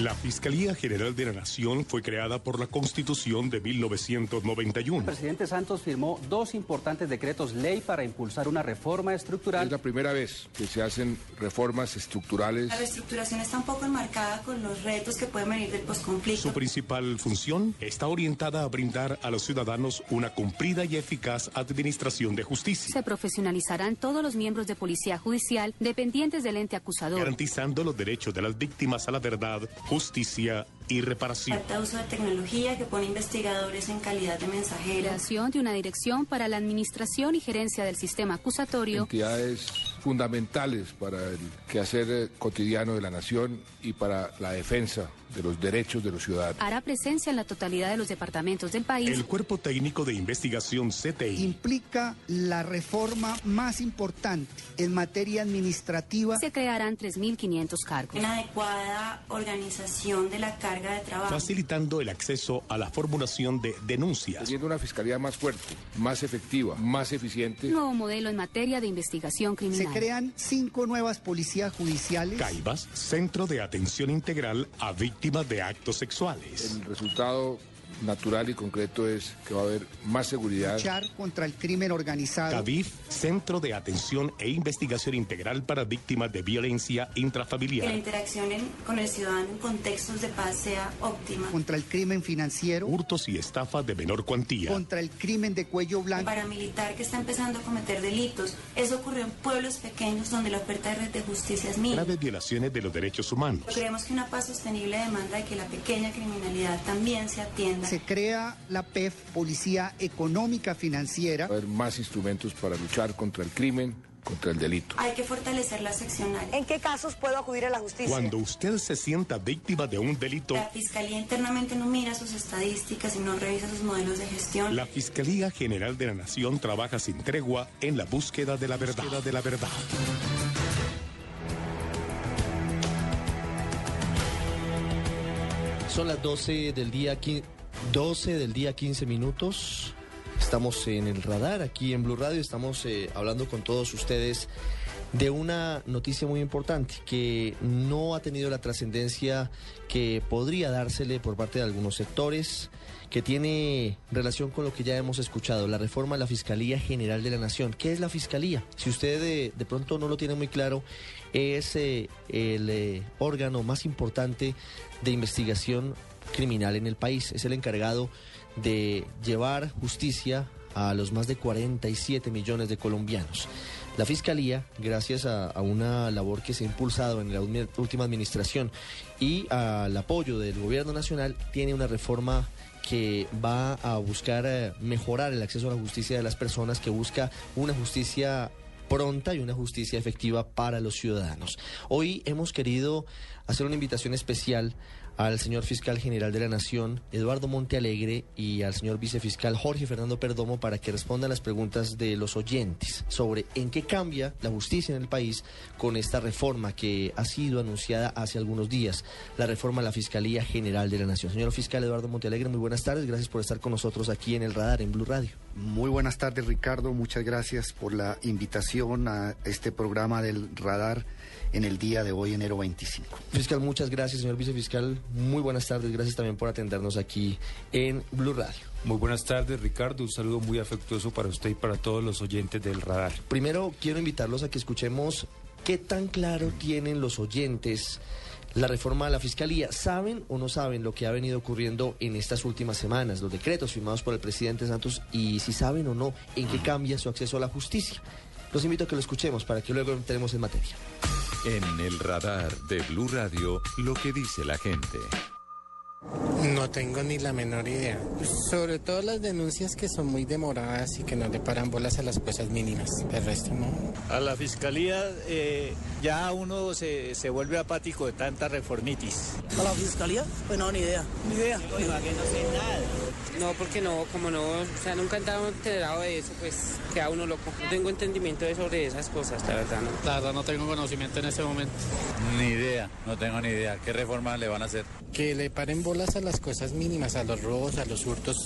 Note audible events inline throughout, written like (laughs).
La Fiscalía General de la Nación fue creada por la Constitución de 1991. El presidente Santos firmó dos importantes decretos ley para impulsar una reforma estructural. Es la primera vez que se hacen reformas estructurales. La reestructuración está un poco enmarcada con los retos que pueden venir del posconflicto. Su principal función está orientada a brindar a los ciudadanos una cumplida y eficaz administración de justicia. Se profesionalizarán todos los miembros de Policía Judicial dependientes del ente acusador. Garantizando los derechos de las víctimas a la verdad, justicia y reparación. Falta uso de tecnología que pone investigadores en calidad de mensajeros. Creación de una dirección para la administración y gerencia del sistema acusatorio. Entidades fundamentales para el quehacer eh, cotidiano de la nación y para la defensa de los derechos de los ciudadanos. Hará presencia en la totalidad de los departamentos del país. El Cuerpo Técnico de Investigación CTI implica la reforma más importante en materia administrativa. Se crearán 3.500 cargos. Una adecuada organización de la carga de trabajo. Facilitando el acceso a la formulación de denuncias. Teniendo una fiscalía más fuerte, más efectiva, más eficiente. Nuevo modelo en materia de investigación criminal. Se crean cinco nuevas policías judiciales. CAIBAS, Centro de Atención Integral a Víctimas de Actos Sexuales. El resultado natural y concreto es que va a haber más seguridad. Luchar contra el crimen organizado. CAVIF, Centro de Atención e Investigación Integral para Víctimas de Violencia Intrafamiliar. Que la interacción en, con el ciudadano en contextos de paz sea óptima. Contra el crimen financiero. Hurtos y estafas de menor cuantía. Contra el crimen de cuello blanco. Para militar que está empezando a cometer delitos. Eso ocurrió en pueblos pequeños donde la oferta de red de justicia es mínima. Graves violaciones de los derechos humanos. Creemos que una paz sostenible demanda de que la pequeña criminalidad también se atienda. Se crea la PEF, Policía Económica Financiera. Haber más instrumentos para luchar contra el crimen, contra el delito. Hay que fortalecer la seccional. ¿En qué casos puedo acudir a la justicia? Cuando usted se sienta víctima de un delito, la Fiscalía internamente no mira sus estadísticas y no revisa sus modelos de gestión. La Fiscalía General de la Nación trabaja sin tregua en la búsqueda de la verdad. De la verdad. Son las 12 del día 12 del día 15 minutos. Estamos en el radar aquí en Blue Radio. Estamos eh, hablando con todos ustedes de una noticia muy importante que no ha tenido la trascendencia que podría dársele por parte de algunos sectores, que tiene relación con lo que ya hemos escuchado, la reforma de la Fiscalía General de la Nación. ¿Qué es la Fiscalía? Si usted de, de pronto no lo tiene muy claro, es eh, el eh, órgano más importante de investigación criminal en el país. Es el encargado de llevar justicia a los más de 47 millones de colombianos. La Fiscalía, gracias a, una labor que se ha impulsado en la última administración y al apoyo del gobierno nacional, tiene una reforma que va a buscar eh, mejorar el acceso a la justicia de las personas, que busca una justicia pronta y una justicia efectiva para los ciudadanos. Hoy hemos querido hacer una invitación especial al señor fiscal general de la Nación, Eduardo Montealegre, y al señor vicefiscal Jorge Fernando Perdomo para que respondan las preguntas de los oyentes sobre en qué cambia la justicia en el país con esta reforma que ha sido anunciada hace algunos días, la reforma a la Fiscalía General de la Nación. Señor fiscal Eduardo Montealegre, muy buenas tardes, gracias por estar con nosotros aquí en el radar, en Blue Radio. Muy buenas tardes, Ricardo, muchas gracias por la invitación a este programa del radar en el día de hoy, enero 25. Fiscal, muchas gracias, señor vicefiscal. Muy buenas tardes, gracias también por atendernos aquí en Blue Radio. Muy buenas tardes, Ricardo. Un saludo muy afectuoso para usted y para todos los oyentes del radar. Primero, quiero invitarlos a que escuchemos qué tan claro tienen los oyentes la reforma de la Fiscalía. ¿Saben o no saben lo que ha venido ocurriendo en estas últimas semanas? Los decretos firmados por el presidente Santos y si saben o no en qué cambia su acceso a la justicia. Los invito a que lo escuchemos para que luego entremos en materia. En el radar de Blue Radio, lo que dice la gente. No tengo ni la menor idea. Sobre todo las denuncias que son muy demoradas y que no le paran bolas a las cosas mínimas. El resto no. A la fiscalía eh, ya uno se, se, vuelve apático de tanta reformitis. ¿A la fiscalía? Pues no, ni idea. Ni idea. No, que no sé nada. No, porque no, como no, o sea, nunca he estado enterado de eso, pues queda uno loco. No tengo entendimiento de sobre esas cosas, la verdad, ¿no? La verdad no tengo conocimiento en ese momento. Ni idea, no tengo ni idea. ¿Qué reforma le van a hacer? Que le paren bolas a las cosas mínimas, a los robos, a los hurtos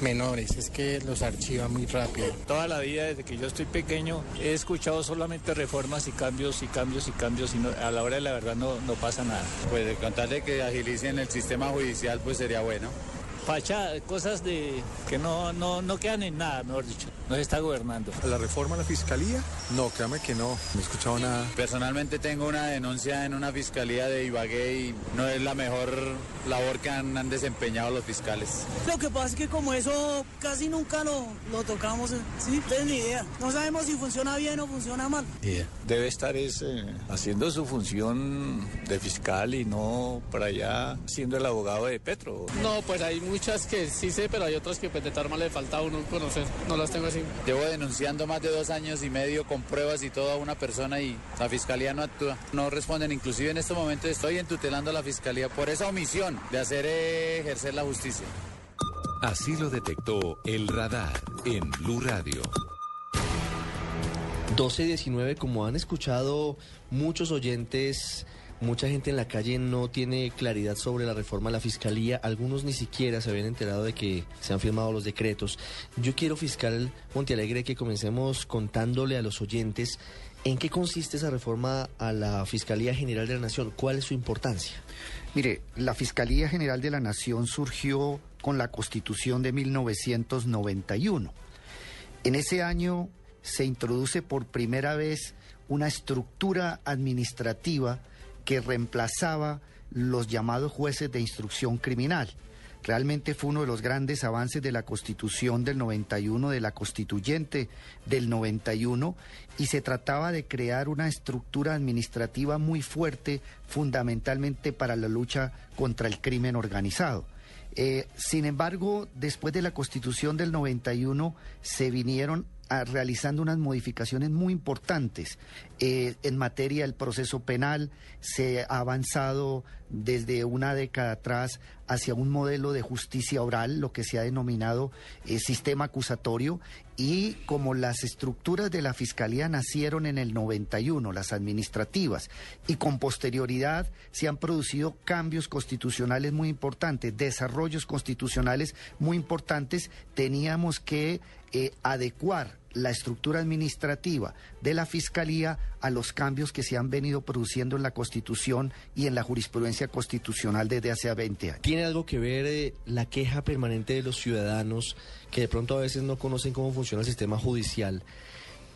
menores. Es que los archiva muy rápido. Toda la vida, desde que yo estoy pequeño, he escuchado solamente reformas y cambios y cambios y cambios y no, a la hora de la verdad no, no pasa nada. Pues contarle que agilicen el sistema judicial, pues sería bueno facha, cosas de que no, no, no quedan en nada, mejor dicho. No se está gobernando. ¿La reforma a la fiscalía? No, créame que no, no he escuchado nada. Personalmente tengo una denuncia en una fiscalía de Ibagué y no es la mejor labor que han, han desempeñado los fiscales. Lo que pasa es que como eso casi nunca lo, lo tocamos, sí, no ni idea. No sabemos si funciona bien o funciona mal. Yeah. Debe estar es, eh, haciendo su función de fiscal y no para allá siendo el abogado de Petro. No, pues hay muchas que sí sé, pero hay otras que pues de tal le falta a uno conocer. No las tengo así. Llevo denunciando más de dos años y medio con pruebas y todo a una persona y la fiscalía no actúa. No responden. Inclusive en este momento estoy entutelando a la fiscalía por esa omisión de hacer eh, ejercer la justicia. Así lo detectó el radar en Blue Radio. 12-19, como han escuchado muchos oyentes, mucha gente en la calle no tiene claridad sobre la reforma a la fiscalía, algunos ni siquiera se habían enterado de que se han firmado los decretos. Yo quiero, fiscal Montealegre, que comencemos contándole a los oyentes en qué consiste esa reforma a la Fiscalía General de la Nación, cuál es su importancia. Mire, la Fiscalía General de la Nación surgió con la Constitución de 1991. En ese año se introduce por primera vez una estructura administrativa que reemplazaba los llamados jueces de instrucción criminal. Realmente fue uno de los grandes avances de la Constitución del 91, de la Constituyente del 91, y se trataba de crear una estructura administrativa muy fuerte, fundamentalmente para la lucha contra el crimen organizado. Eh, sin embargo, después de la Constitución del 91 se vinieron realizando unas modificaciones muy importantes eh, en materia del proceso penal. Se ha avanzado desde una década atrás hacia un modelo de justicia oral, lo que se ha denominado eh, sistema acusatorio, y como las estructuras de la Fiscalía nacieron en el 91, las administrativas, y con posterioridad se han producido cambios constitucionales muy importantes, desarrollos constitucionales muy importantes, teníamos que eh, adecuar la estructura administrativa de la Fiscalía a los cambios que se han venido produciendo en la Constitución y en la jurisprudencia constitucional desde hace 20 años. ¿Tiene algo que ver eh, la queja permanente de los ciudadanos que de pronto a veces no conocen cómo funciona el sistema judicial?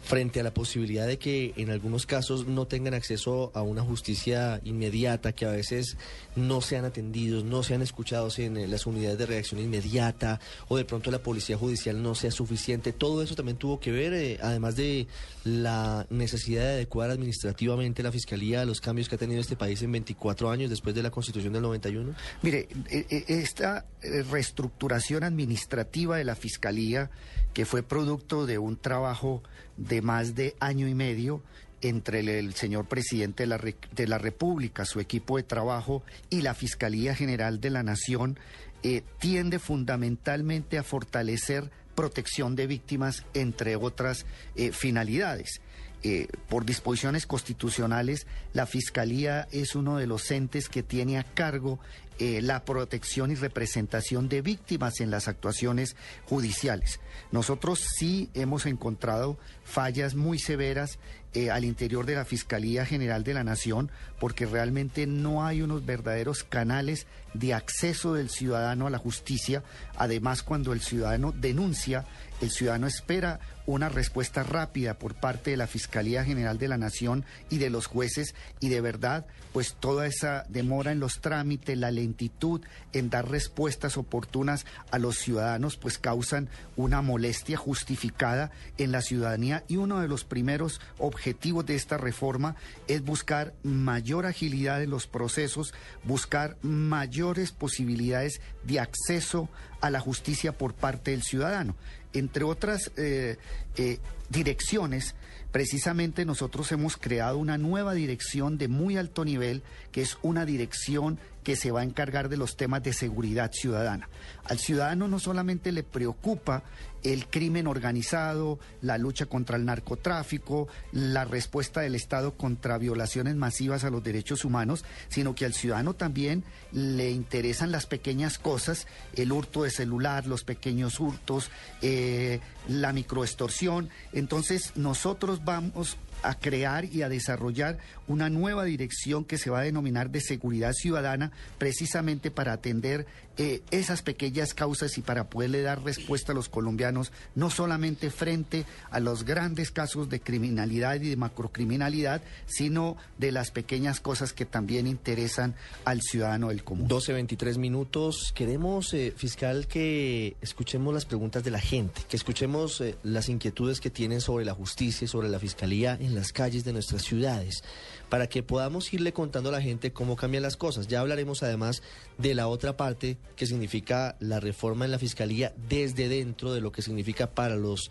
Frente a la posibilidad de que en algunos casos no tengan acceso a una justicia inmediata, que a veces no sean atendidos, no sean escuchados en eh, las unidades de reacción inmediata, o de pronto la policía judicial no sea suficiente. Todo eso también tuvo que ver, eh, además de la necesidad de adecuar administrativamente la Fiscalía a los cambios que ha tenido este país en 24 años después de la Constitución del 91. Mire, eh, esta reestructuración administrativa de la Fiscalía, que fue producto de un trabajo de más de año y medio entre el, señor presidente de la, de la, República, su equipo de trabajo y la Fiscalía General de la Nación, eh, tiende fundamentalmente a fortalecer protección de víctimas, entre otras eh, finalidades. Eh, por disposiciones constitucionales, la Fiscalía es uno de los entes que tiene a cargo eh, la protección y representación de víctimas en las actuaciones judiciales. Nosotros sí hemos encontrado fallas muy severas eh, al interior de la Fiscalía General de la Nación porque realmente no hay unos verdaderos canales de acceso del ciudadano a la justicia. Además, cuando el ciudadano denuncia, El ciudadano espera una respuesta rápida por parte de la Fiscalía General de la Nación y de los jueces y de verdad, pues toda esa demora en los trámites, la lentitud en dar respuestas oportunas a los ciudadanos, pues causan una molestia justificada en la ciudadanía y uno de los primeros objetivos de esta reforma es buscar mayor agilidad en los procesos, buscar mayores posibilidades de acceso a la justicia por parte del ciudadano. Entre otras eh, eh, direcciones, precisamente nosotros hemos creado una nueva dirección de muy alto nivel, que es una dirección que se va a encargar de los temas de seguridad ciudadana. Al ciudadano no solamente le preocupa el crimen organizado, la lucha contra el narcotráfico, la respuesta del Estado contra violaciones masivas a los derechos humanos, sino que al ciudadano también le interesan las pequeñas cosas, el hurto de celular, los pequeños hurtos, eh, la microextorsión. Entonces nosotros vamos a crear y a desarrollar una nueva dirección que se va a denominar de seguridad ciudadana, precisamente para atender eh, esas pequeñas causas y para poderle dar respuesta a los colombianos, no solamente frente a los grandes casos de criminalidad y de macrocriminalidad, sino de las pequeñas cosas que también interesan al ciudadano del común. 12, 23 minutos. Queremos, eh, fiscal, que escuchemos las preguntas de la gente, que escuchemos eh, las inquietudes que tienen sobre la justicia y sobre la fiscalía las calles de nuestras ciudades para que podamos irle contando a la gente cómo cambian las cosas. Ya hablaremos además de la otra parte que significa la reforma en la Fiscalía desde dentro de lo que significa para los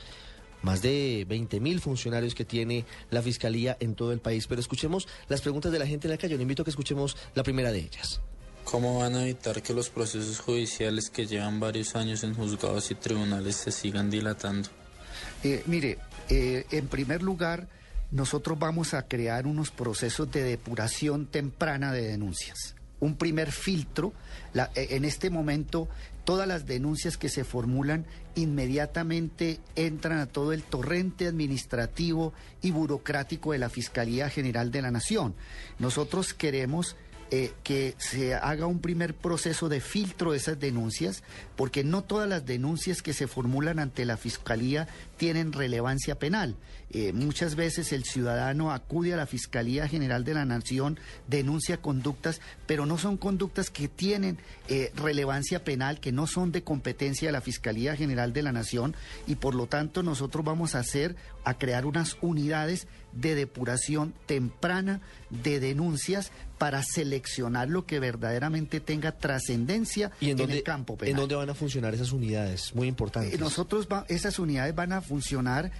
más de 20 mil funcionarios que tiene la Fiscalía en todo el país. Pero escuchemos las preguntas de la gente en la calle. Le invito a que escuchemos la primera de ellas. ¿Cómo van a evitar que los procesos judiciales que llevan varios años en juzgados y tribunales se sigan dilatando? Eh, mire, eh, en primer lugar, nosotros vamos a crear unos procesos de depuración temprana de denuncias. Un primer filtro, eh, en este momento todas las denuncias que se formulan inmediatamente entran a todo el torrente administrativo y burocrático de la Fiscalía General de la Nación. Nosotros queremos eh, que se haga un primer proceso de filtro de esas denuncias, porque no todas las denuncias que se formulan ante la Fiscalía tienen relevancia penal. Eh, muchas veces el ciudadano acude a la Fiscalía General de la Nación, denuncia conductas, pero no son conductas que tienen eh, relevancia penal, que no son de competencia de la Fiscalía General de la Nación, y por lo tanto nosotros vamos a hacer, a crear unas unidades de depuración temprana de denuncias para seleccionar lo que verdaderamente tenga trascendencia en, el campo penal. ¿En dónde van a funcionar esas unidades? Muy importantes. Eh, nosotros, esas unidades van a funcionar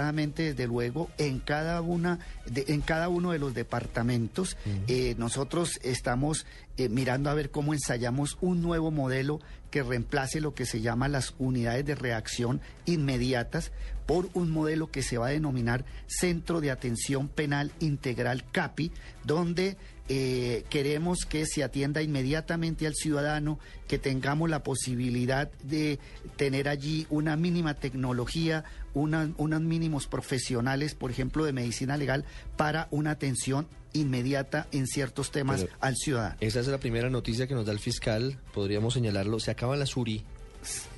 desde luego, en cada, una, en cada uno de los departamentos. Eh, nosotros estamos eh, mirando a ver cómo ensayamos un nuevo modelo que reemplace lo que se llama las unidades de reacción inmediatas por un modelo que se va a denominar Centro de Atención Penal Integral CAPI, donde eh, queremos que se atienda inmediatamente al ciudadano, que tengamos la posibilidad de tener allí una mínima tecnología, unos mínimos profesionales, por ejemplo, de medicina legal, para una atención inmediata en ciertos temas al ciudadano. Esa es la primera noticia que nos da el fiscal, podríamos señalarlo, se acaba la SURI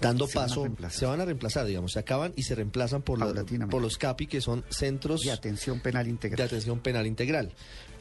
dando paso, se van a reemplazar, digamos, se acaban y se reemplazan por, por los CAPI, que son centros de atención penal integral. De atención penal integral.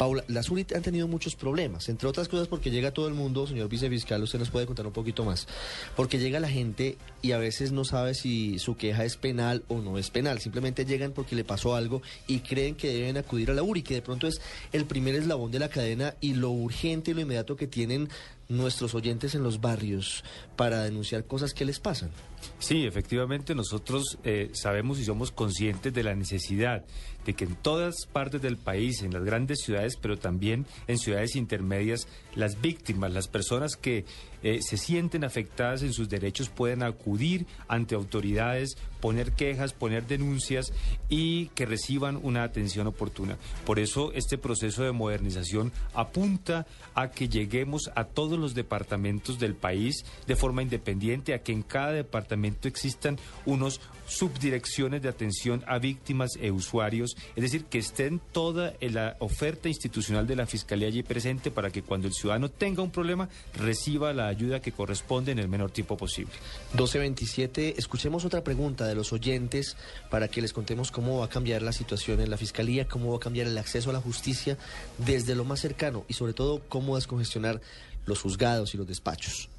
Paula, las UNIT han tenido muchos problemas, entre otras cosas porque llega todo el mundo, señor vicefiscal, usted nos puede contar un poquito más, porque llega la gente y a veces no sabe si su queja es penal o no es penal, simplemente llegan porque le pasó algo y creen que deben acudir a la URI, que de pronto es el primer eslabón de la cadena y lo urgente y lo inmediato que tienen nuestros oyentes en los barrios para denunciar cosas que les pasan. Sí, efectivamente nosotros eh, sabemos y somos conscientes de la necesidad de que en todas partes del país, en las grandes ciudades, pero también en ciudades intermedias, las víctimas, las personas que eh, se sienten afectadas en sus derechos pueden acudir ante autoridades poner quejas, poner denuncias y que reciban una atención oportuna. Por eso este proceso de modernización apunta a que lleguemos a todos los departamentos del país de forma independiente, a que en cada departamento existan unos subdirecciones de atención a víctimas e usuarios, es decir, que estén toda la oferta institucional de la Fiscalía allí presente para que cuando el ciudadano tenga un problema reciba la ayuda que corresponde en el menor tiempo posible. 1227, escuchemos otra pregunta de los oyentes para que les contemos cómo va a cambiar la situación en la Fiscalía, cómo va a cambiar el acceso a la justicia desde lo más cercano y sobre todo cómo descongestionar los juzgados y los despachos.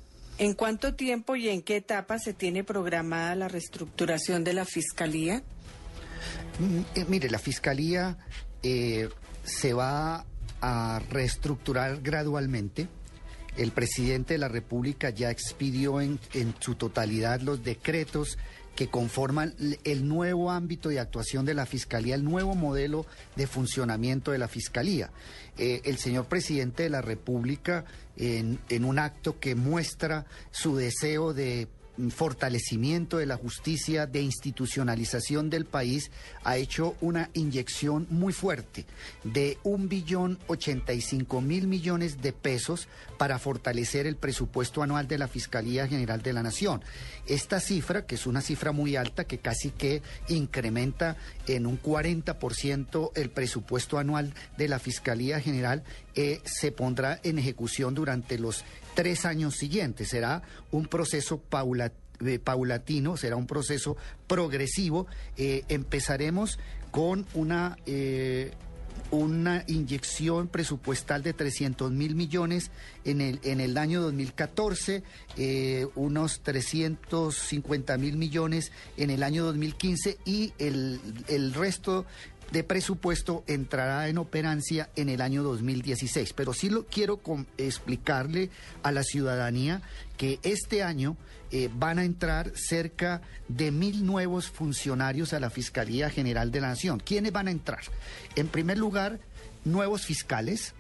¿En cuánto tiempo y en qué etapa se tiene programada la reestructuración de la Fiscalía? Mm, eh, mire, la Fiscalía eh, se va a reestructurar gradualmente. El presidente de la República ya expidió en, en su totalidad los decretos que conforman el nuevo ámbito de actuación de la Fiscalía, el nuevo modelo de funcionamiento de la Fiscalía. Eh, el señor presidente de la República, en, en un acto que muestra su deseo de fortalecimiento de la justicia, de institucionalización del país, ha hecho una inyección muy fuerte de un billón ochenta y cinco mil millones de pesos para fortalecer el presupuesto anual de la Fiscalía General de la Nación. Esta cifra, que es una cifra muy alta, que casi que incrementa en un 40% el presupuesto anual de la Fiscalía General, eh, se pondrá en ejecución durante los tres años siguientes. Será un proceso eh, paulatino, será un proceso progresivo. Eh, empezaremos con una una inyección presupuestal de 300 mil millones en el, en el año 2014, eh, unos 350 mil millones en el año 2015 y el, el resto de presupuesto entrará en operancia en el año 2016. Pero sí lo quiero explicarle a la ciudadanía que este año eh, van a entrar cerca de mil nuevos funcionarios a la Fiscalía General de la Nación. ¿Quiénes van a entrar? En primer lugar, nuevos fiscales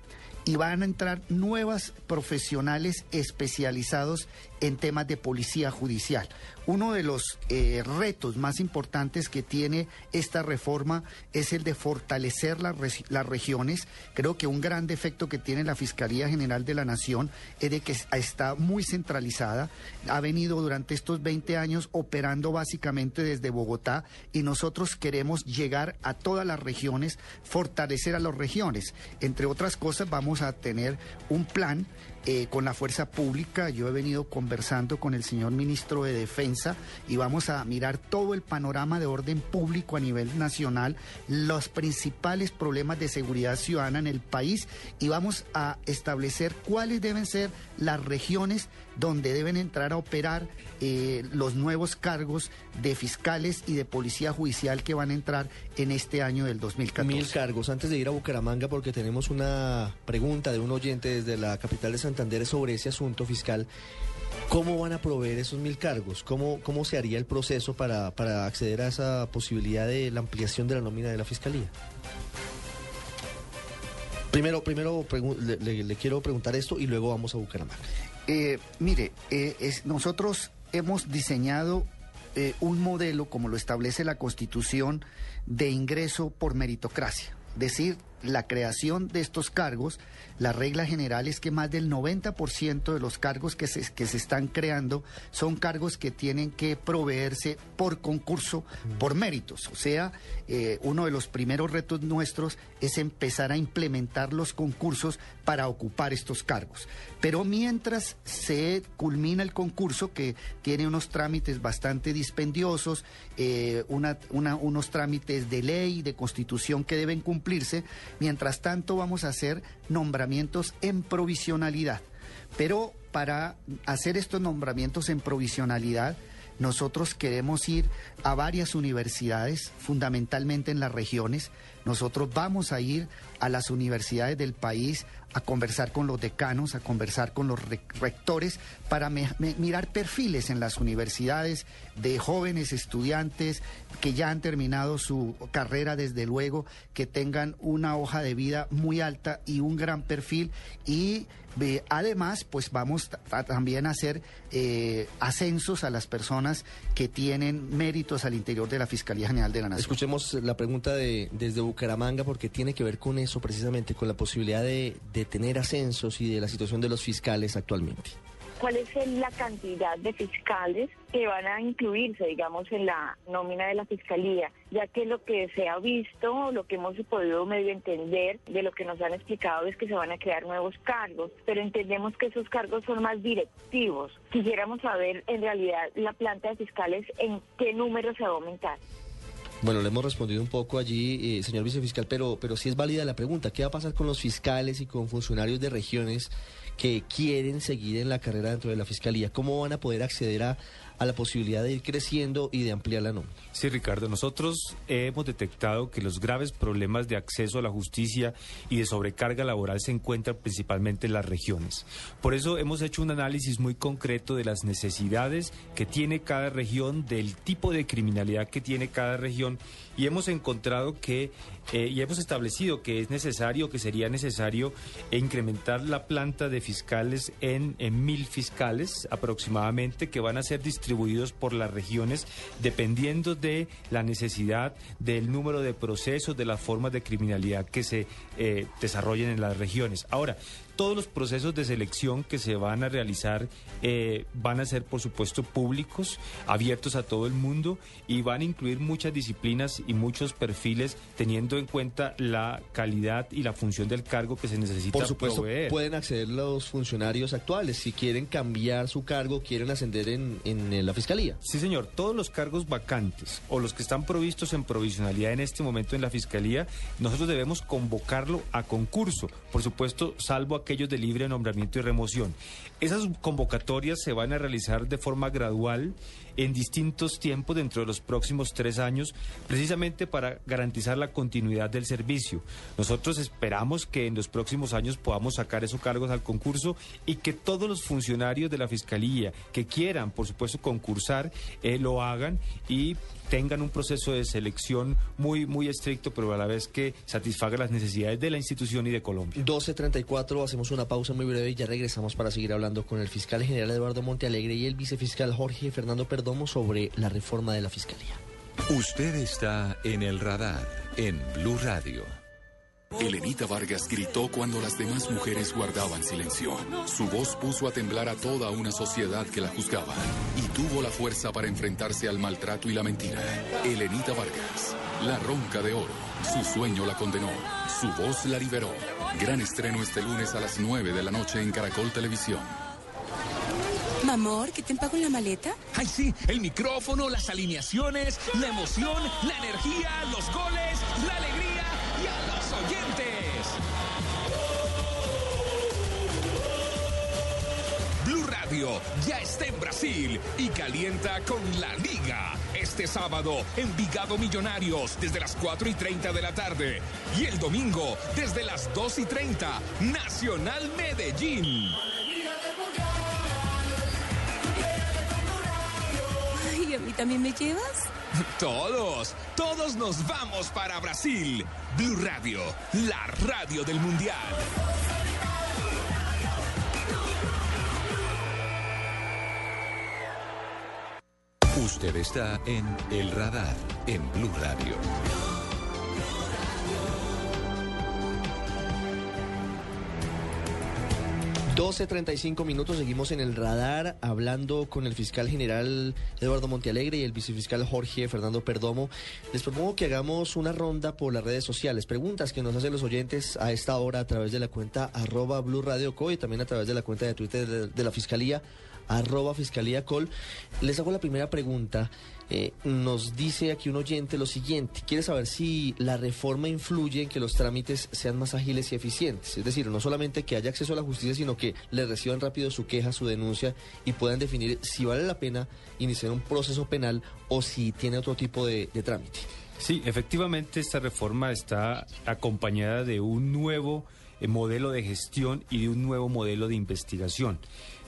y van a entrar nuevas profesionales especializados en temas de policía judicial. Uno de los eh, retos más importantes que tiene esta reforma es el de fortalecer las regiones. Creo que un gran defecto que tiene la Fiscalía General de la Nación es de que está muy centralizada. Ha venido durante estos 20 años operando básicamente desde Bogotá y nosotros queremos llegar a todas las regiones, fortalecer a las regiones. Entre otras cosas, vamos a tener un plan eh, con la fuerza pública. Yo he venido conversando con el señor ministro de Defensa y vamos a mirar todo el panorama de orden público a nivel nacional, los principales problemas de seguridad ciudadana en el país y vamos a establecer cuáles deben ser las regiones donde deben entrar a operar eh, los nuevos cargos de fiscales y de policía judicial que van a entrar en este año del 2014. Mil cargos. Antes de ir a Bucaramanga, porque tenemos una pregunta de un oyente desde la capital de Santander sobre ese asunto fiscal. ¿Cómo van a proveer esos mil cargos? ¿Cómo, cómo se haría el proceso para, para acceder a esa posibilidad de la ampliación de la nómina de la Fiscalía? Primero, primero le, quiero preguntar esto y luego vamos a Bucaramanga. Eh, mire, eh, nosotros hemos diseñado eh, un modelo, como lo establece la Constitución, de ingreso por meritocracia. Decir, la creación de estos cargos, la regla general es que más del 90% de los cargos que se, que se están creando son cargos que tienen que proveerse por concurso, por méritos. O sea, eh, uno de los primeros retos nuestros es empezar a implementar los concursos para ocupar estos cargos. Pero mientras se culmina el concurso, que tiene unos trámites bastante dispendiosos, eh, unos trámites de ley, de constitución que deben cumplirse, Mientras tanto, vamos a hacer nombramientos en provisionalidad. Pero para hacer estos nombramientos en provisionalidad, nosotros queremos ir a varias universidades, fundamentalmente en las regiones. Nosotros vamos a ir a las universidades del país a conversar con los decanos, a conversar con los rectores, para mirar perfiles en las universidades de jóvenes estudiantes que ya han terminado su carrera, desde luego, que tengan una hoja de vida muy alta y un gran perfil y además, pues vamos a también a hacer eh, ascensos a las personas que tienen méritos al interior de la Fiscalía General de la Nación. Escuchemos la pregunta de, desde Bucaramanga porque tiene que ver con eso precisamente, con la posibilidad de, de tener ascensos y de la situación de los fiscales actualmente cuál es la cantidad de fiscales que van a incluirse, digamos, en la nómina de la fiscalía, ya que lo que se ha visto, lo que hemos podido medio entender de lo que nos han explicado es que se van a crear nuevos cargos, pero entendemos que esos cargos son más directivos. Quisiéramos saber en realidad la planta de fiscales en qué número se va a aumentar. Bueno, le hemos respondido un poco allí, eh, señor vicefiscal, pero, pero sí es válida la pregunta. ¿Qué va a pasar con los fiscales y con funcionarios de regiones que quieren seguir en la carrera dentro de la Fiscalía? ¿Cómo van a poder acceder a, la posibilidad de ir creciendo y de ampliar la nómina? Sí, Ricardo, nosotros hemos detectado que los graves problemas de acceso a la justicia y de sobrecarga laboral se encuentran principalmente en las regiones. Por eso hemos hecho un análisis muy concreto de las necesidades que tiene cada región, del tipo de criminalidad que tiene cada región y hemos encontrado que eh, y hemos establecido que es necesario, que sería necesario incrementar la planta de fiscales en, mil fiscales aproximadamente que van a ser distribuidos por las regiones dependiendo de la necesidad del número de procesos, de las formas de criminalidad que se eh, desarrollen en las regiones. Ahora, todos los procesos de selección que se van a realizar eh, van a ser, por supuesto, públicos, abiertos a todo el mundo y van a incluir muchas disciplinas y muchos perfiles teniendo en cuenta la calidad y la función del cargo que se necesita Por supuesto, pueden acceder los funcionarios actuales si quieren cambiar su cargo, quieren ascender en, en la fiscalía. Sí, señor. Todos los cargos vacantes o los que están provistos en provisionalidad en este momento en la fiscalía, nosotros debemos convocarlo a concurso. Por supuesto, salvo aquellos de libre nombramiento y remoción. Esas convocatorias se van a realizar de forma gradual en distintos tiempos dentro de los próximos tres años, precisamente para garantizar la continuidad del servicio. Nosotros esperamos que en los próximos años podamos sacar esos cargos al concurso y que todos los funcionarios de la Fiscalía que quieran, por supuesto, concursar, eh, lo hagan y tengan un proceso de selección muy, muy estricto, pero a la vez que satisfaga las necesidades de la institución y de Colombia. 12.34, hacemos una pausa muy breve y ya regresamos para seguir hablando con el fiscal general Eduardo Montealegre y el vicefiscal Jorge Fernando Perdomo sobre la reforma de la fiscalía. Usted está en el radar en Blue Radio. Elenita Vargas gritó cuando las demás mujeres guardaban silencio. Su voz puso a temblar a toda una sociedad que la juzgaba y tuvo la fuerza para enfrentarse al maltrato y la mentira. Elenita Vargas, la ronca de oro. Su sueño la condenó, su voz la liberó. Gran estreno este lunes a las 9 de la noche en Caracol Televisión. Mamor, ¿qué te empago en la maleta? Ay, sí, el micrófono, las alineaciones, la emoción, la energía, los goles, la alegría y a los oyentes. Blue Radio ya está en Brasil y calienta con la liga. Este sábado, Envigado Millonarios desde las 4 y 30 de la tarde. Y el domingo, desde las 2 y 30, Nacional Medellín. ¿Y a mí también me llevas? (laughs) Todos, todos nos vamos para Brasil. Blue Radio, la radio del Mundial. Usted está en El Radar, en Blue Radio. 12.35 minutos, seguimos en el radar hablando con el fiscal general Eduardo Montealegre y el vicefiscal Jorge Fernando Perdomo. Les propongo que hagamos una ronda por las redes sociales. Preguntas que nos hacen los oyentes a esta hora a través de la cuenta arroba Blue Radio y también a través de la cuenta de Twitter de, la Fiscalía arroba Fiscalía Col. Les hago la primera pregunta eh, nos dice aquí un oyente lo siguiente, quiere saber si la reforma influye en que los trámites sean más ágiles y eficientes, es decir, no solamente que haya acceso a la justicia, sino que le reciban rápido su queja, su denuncia y puedan definir si vale la pena iniciar un proceso penal o si tiene otro tipo de, trámite. Sí, efectivamente esta reforma está acompañada de un nuevo eh, modelo de gestión y de un nuevo modelo de investigación.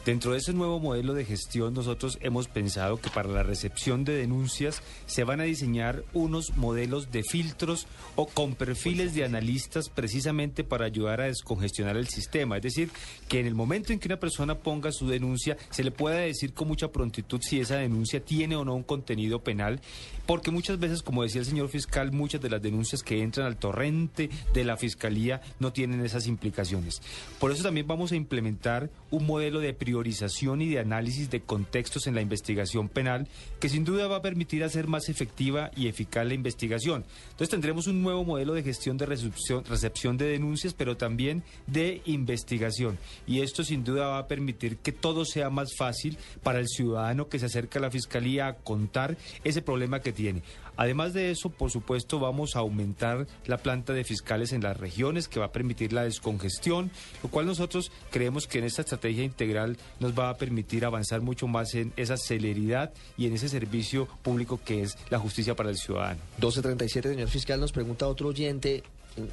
Dentro de ese nuevo modelo de gestión nosotros hemos pensado que para la recepción de denuncias se van a diseñar unos modelos de filtros o con perfiles de analistas precisamente para ayudar a descongestionar el sistema. Es decir, que en el momento en que una persona ponga su denuncia se le pueda decir con mucha prontitud si esa denuncia tiene o no un contenido penal, porque muchas veces, como decía el señor fiscal, muchas de las denuncias que entran al torrente de la fiscalía no tienen esas implicaciones. Por eso también vamos a implementar un modelo de priorización y de análisis de contextos en la investigación penal que sin duda va a permitir hacer más efectiva y eficaz la investigación. Entonces tendremos un nuevo modelo de gestión de recepción, recepción de denuncias, pero también de investigación. Y esto sin duda va a permitir que todo sea más fácil para el ciudadano que se acerca a la fiscalía a contar ese problema que tiene. Además de eso, por supuesto, vamos a aumentar la planta de fiscales en las regiones, que va a permitir la descongestión, lo cual nosotros creemos que en esta estrategia integral nos va a permitir avanzar mucho más en esa celeridad y en ese servicio público que es la justicia para el ciudadano. 1237, señor fiscal, nos pregunta otro oyente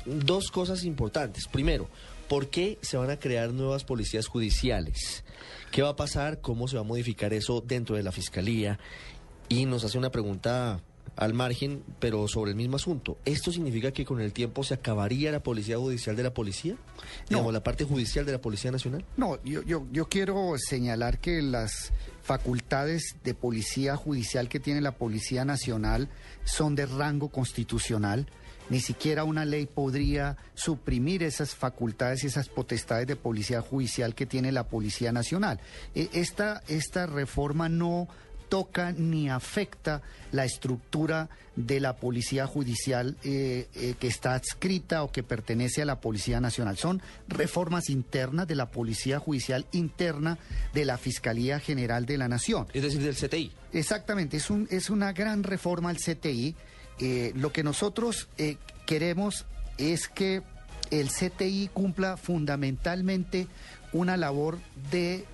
dos cosas importantes. Primero, ¿por qué se van a crear nuevas policías judiciales? ¿Qué va a pasar? ¿Cómo se va a modificar eso dentro de la fiscalía? Y nos hace una pregunta al margen, pero sobre el mismo asunto. ¿Esto significa que con el tiempo se acabaría la policía judicial de la policía? No. la parte judicial de la Policía Nacional. No, yo, yo, yo quiero señalar que las facultades de policía judicial que tiene la Policía Nacional son de rango constitucional. Ni siquiera una ley podría suprimir esas facultades y esas potestades de policía judicial que tiene la Policía Nacional. E, esta, esta reforma no toca ni afecta la estructura de la Policía Judicial eh, eh, que está adscrita o que pertenece a la Policía Nacional. Son reformas internas de la Policía Judicial interna de la Fiscalía General de la Nación. Es decir, del CTI. Exactamente, es, un, es una gran reforma al CTI. Eh, lo que nosotros queremos es que el CTI cumpla fundamentalmente una labor de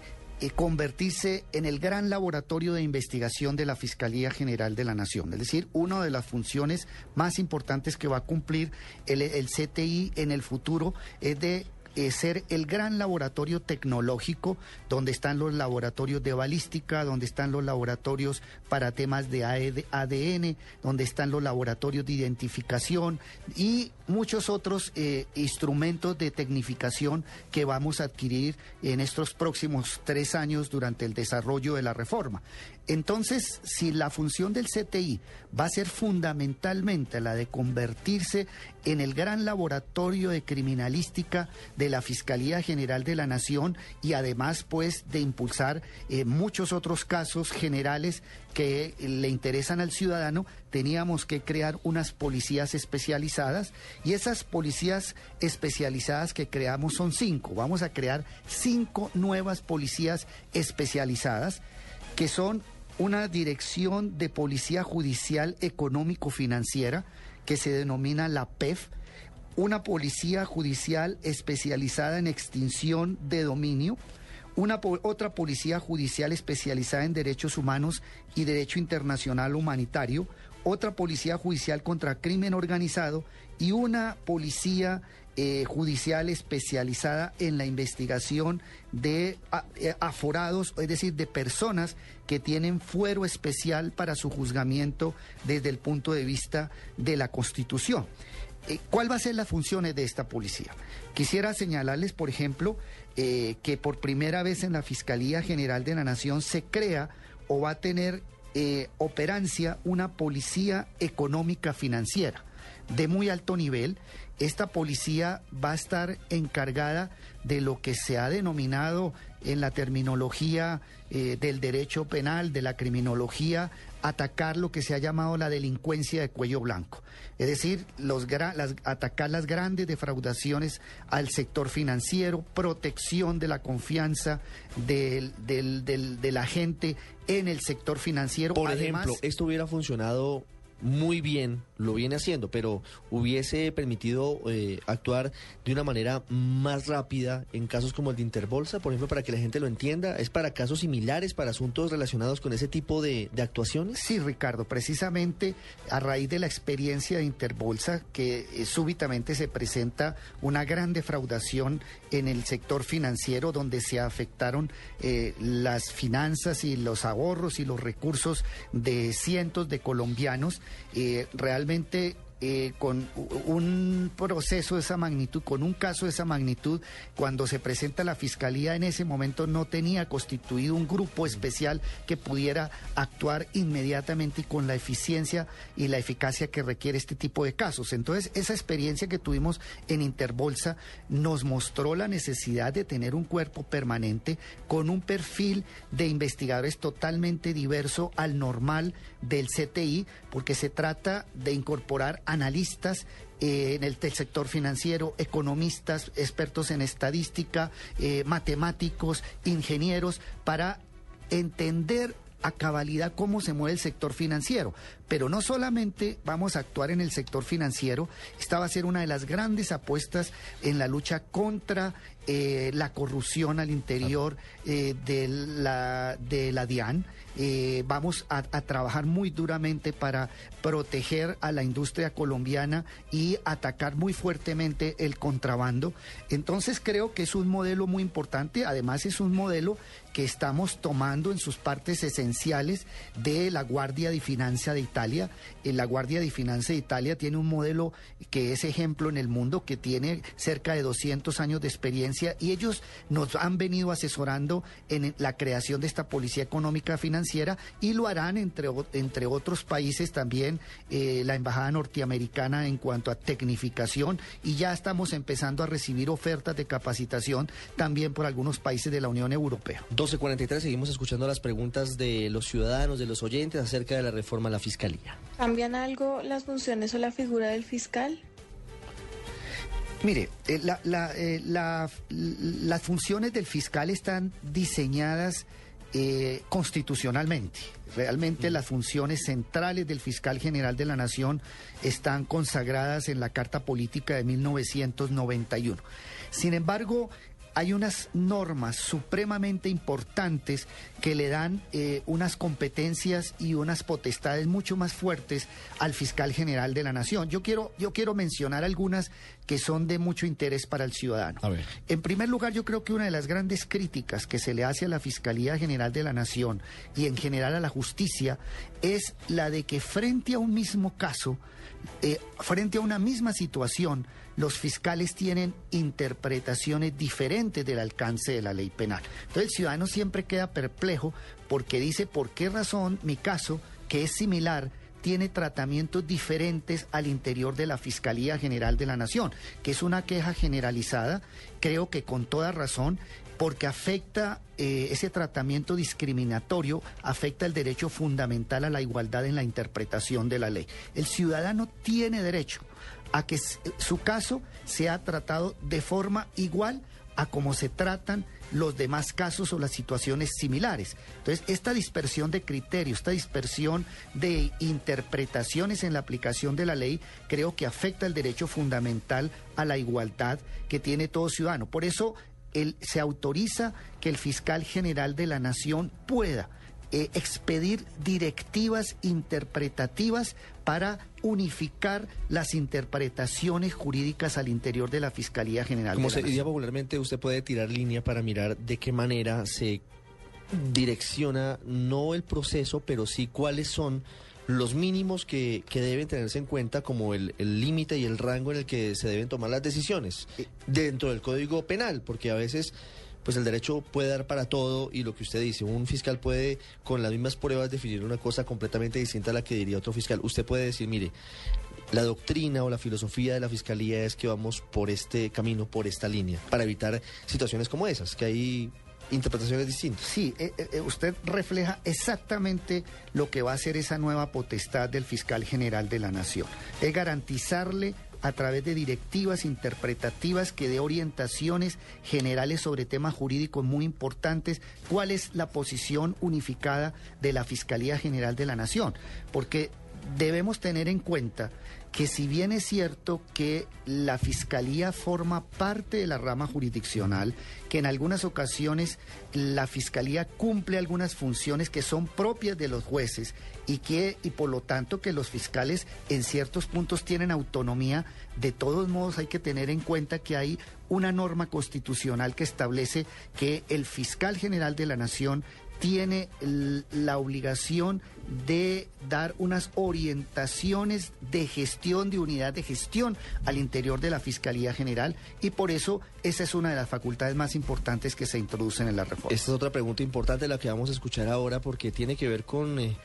convertirse en el gran laboratorio de investigación de la Fiscalía General de la Nación. Es decir, una de las funciones más importantes que va a cumplir el, el CTI en el futuro es de ser el gran laboratorio tecnológico donde están los laboratorios de balística, donde están los laboratorios para temas de ADN, e donde están los laboratorios de identificación y muchos otros eh, instrumentos de tecnificación que vamos a adquirir en estos próximos tres años durante el desarrollo de la reforma. Entonces, si la función del CTI va a ser fundamentalmente la de convertirse en el gran laboratorio de criminalística de la Fiscalía General de la Nación y además pues de impulsar eh, muchos otros casos generales que le interesan al ciudadano, teníamos que crear unas policías especializadas y esas policías especializadas que creamos son cinco. Vamos a crear cinco nuevas policías especializadas que son una dirección de policía judicial económico-financiera que se denomina la PEF, una policía judicial especializada en extinción de dominio, una otra policía judicial especializada en derechos humanos y derecho internacional humanitario, otra policía judicial contra crimen organizado y una policía eh, judicial especializada en la investigación de eh, aforados, es decir, de personas que tienen fuero especial para su juzgamiento desde el punto de vista de la Constitución. Eh, ¿Cuál va a ser las funciones de esta policía? Quisiera señalarles, por ejemplo, que por primera vez en la Fiscalía General de la Nación se crea o va a tener operancia una policía económica financiera de muy alto nivel esta policía va a estar encargada de lo que se ha denominado en la terminología eh, del derecho penal, de la criminología, atacar lo que se ha llamado la delincuencia de cuello blanco. Es decir, los atacar las grandes defraudaciones al sector financiero, protección de la confianza del, de la gente en el sector financiero. Por ejemplo, esto hubiera funcionado muy bien lo viene haciendo, pero hubiese permitido eh, actuar de una manera más rápida en casos como el de Interbolsa, por ejemplo, para que la gente lo entienda. ¿Es para casos similares, para asuntos relacionados con ese tipo de, actuaciones? Sí, Ricardo, precisamente a raíz de la experiencia de Interbolsa, que eh, súbitamente se presenta una gran defraudación en el sector financiero, donde se afectaron eh, las finanzas y los ahorros y los recursos de cientos de colombianos, eh, realmente eh, con un proceso de esa magnitud, con un caso de esa magnitud, cuando se presenta la fiscalía en ese momento no tenía constituido un grupo especial que pudiera actuar inmediatamente y con la eficiencia y la eficacia que requiere este tipo de casos. Entonces, esa experiencia que tuvimos en Interbolsa nos mostró la necesidad de tener un cuerpo permanente con un perfil de investigadores totalmente diverso al normal del CTI, porque se trata de incorporar analistas eh, en el, sector financiero, economistas, expertos en estadística, eh, matemáticos, ingenieros, para entender a cabalidad cómo se mueve el sector financiero. Pero no solamente vamos a actuar en el sector financiero, esta va a ser una de las grandes apuestas en la lucha contra eh, la corrupción al interior eh, de, la, de la DIAN. Eh, vamos a, a, trabajar muy duramente para proteger a la industria colombiana y atacar muy fuertemente el contrabando. Entonces creo que es un modelo muy importante, además es un modelo que estamos tomando en sus partes esenciales de la Guardia de Finanza de Italia. la Guardia de Finanza de Italia tiene un modelo que es ejemplo en el mundo, que tiene cerca de 200 años de experiencia y ellos nos han venido asesorando en la creación de esta policía económica financiera y lo harán entre, entre otros países también eh, la Embajada Norteamericana en cuanto a tecnificación y ya estamos empezando a recibir ofertas de capacitación también por algunos países de la Unión Europea. 12.43, seguimos escuchando las preguntas de los ciudadanos, de los oyentes acerca de la reforma a la Fiscalía. ¿Cambian algo las funciones o la figura del fiscal? Mire, eh, la, la, eh, la, las funciones del fiscal están diseñadas eh, constitucionalmente. Realmente mm. las funciones centrales del fiscal general de la Nación están consagradas en la Carta Política de 1991. Sin embargo, hay unas normas supremamente importantes que le dan eh, unas competencias y unas potestades mucho más fuertes al fiscal general de la nación. Yo quiero, yo quiero mencionar algunas que son de mucho interés para el ciudadano. En primer lugar, yo creo que una de las grandes críticas que se le hace a la Fiscalía General de la Nación y en general a la justicia es la de que frente a un mismo caso, eh, frente a una misma situación, los fiscales tienen interpretaciones diferentes del alcance de la ley penal. Entonces el ciudadano siempre queda perplejo porque dice por qué razón mi caso, que es similar, tiene tratamientos diferentes al interior de la Fiscalía General de la Nación, que es una queja generalizada, creo que con toda razón, porque afecta eh, ese tratamiento discriminatorio, afecta el derecho fundamental a la igualdad en la interpretación de la ley. El ciudadano tiene derecho a que su caso sea tratado de forma igual a como se tratan los demás casos o las situaciones similares. Entonces, esta dispersión de criterios, esta dispersión de interpretaciones en la aplicación de la ley, creo que afecta el derecho fundamental a la igualdad que tiene todo ciudadano. Por eso, se autoriza que el fiscal general de la Nación pueda eh, expedir directivas interpretativas para unificar las interpretaciones jurídicas al interior de la Fiscalía General. Como se diría popularmente, usted puede tirar línea para mirar de qué manera se direcciona no el proceso, pero sí cuáles son los mínimos que, que deben tenerse en cuenta como el límite y el rango en el que se deben tomar las decisiones eh, dentro del Código Penal, porque a veces pues el derecho puede dar para todo y lo que usted dice, un fiscal puede con las mismas pruebas definir una cosa completamente distinta a la que diría otro fiscal. Usted puede decir, mire, la doctrina o la filosofía de la fiscalía es que vamos por este camino, por esta línea, para evitar situaciones como esas, que hay interpretaciones distintas. Sí, eh, eh, usted refleja exactamente lo que va a ser esa nueva potestad del fiscal general de la nación, es garantizarle a través de directivas interpretativas que dé orientaciones generales sobre temas jurídicos muy importantes, cuál es la posición unificada de la Fiscalía General de la Nación. Porque debemos tener en cuenta que si bien es cierto que la Fiscalía forma parte de la rama jurisdiccional, que en algunas ocasiones la Fiscalía cumple algunas funciones que son propias de los jueces y que y por lo tanto que los fiscales en ciertos puntos tienen autonomía, de todos modos hay que tener en cuenta que hay una norma constitucional que establece que el fiscal general de la nación tiene la obligación de dar unas orientaciones de gestión, de unidad de gestión al interior de la Fiscalía General y por eso esa es una de las facultades más importantes que se introducen en la reforma. Esta es otra pregunta importante la que vamos a escuchar ahora porque tiene que ver con... Eh,